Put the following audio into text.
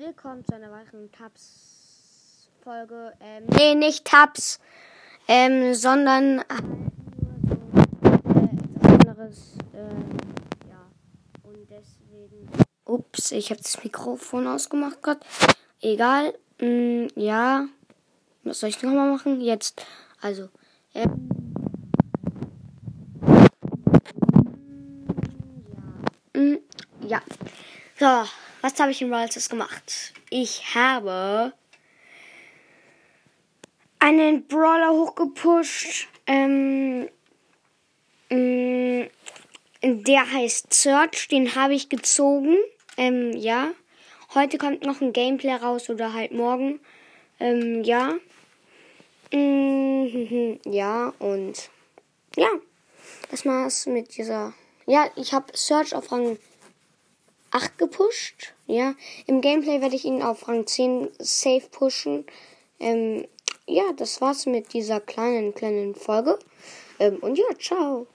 willkommen zu einer weiteren Tabs-Folge. Ähm, nee, nicht Tabs, ähm, sondern halt nur so, äh, etwas anderes. Ähm, ja, und deswegen. Ups, ich habe das Mikrofon ausgemacht gerade. Egal. Mm, ja. Was soll ich nochmal machen? Jetzt. Also. Ähm, Mm, ja. So, was habe ich in Rivals gemacht? Ich habe einen Brawler hochgepusht. Ähm, mm, der heißt Search, den habe ich gezogen. Ähm, ja. Heute kommt noch ein Gameplay raus oder halt morgen. Ähm, ja. Mm, ja, und ja. Das war's mit dieser ja, ich habe Search auf Rang 8 gepusht. Ja, im Gameplay werde ich ihn auf Rang 10 safe pushen. Ähm, ja, das war's mit dieser kleinen, kleinen Folge. Ähm, und ja, ciao.